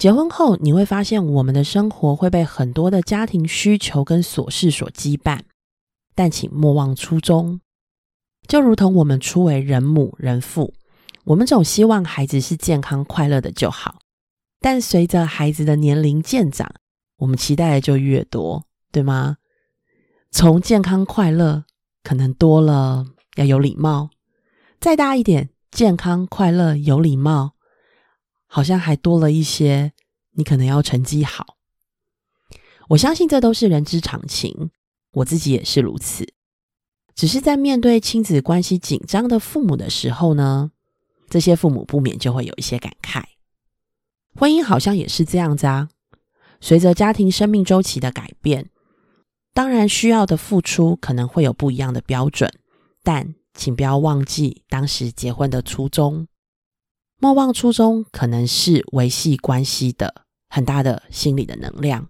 结婚后，你会发现我们的生活会被很多的家庭需求跟琐事所羁绊，但请莫忘初衷。就如同我们初为人母人父，我们总希望孩子是健康快乐的就好。但随着孩子的年龄渐长，我们期待的就越多，对吗？从健康快乐，可能多了要有礼貌，再大一点，健康快乐有礼貌，好像还多了一些，你可能要成绩好。我相信这都是人之常情，我自己也是如此。只是在面对亲子关系紧张的父母的时候呢，这些父母不免就会有一些感慨。婚姻好像也是这样子啊，随着家庭生命周期的改变。当然，需要的付出可能会有不一样的标准，但请不要忘记当时结婚的初衷。莫忘初衷，可能是维系关系的很大的心理的能量。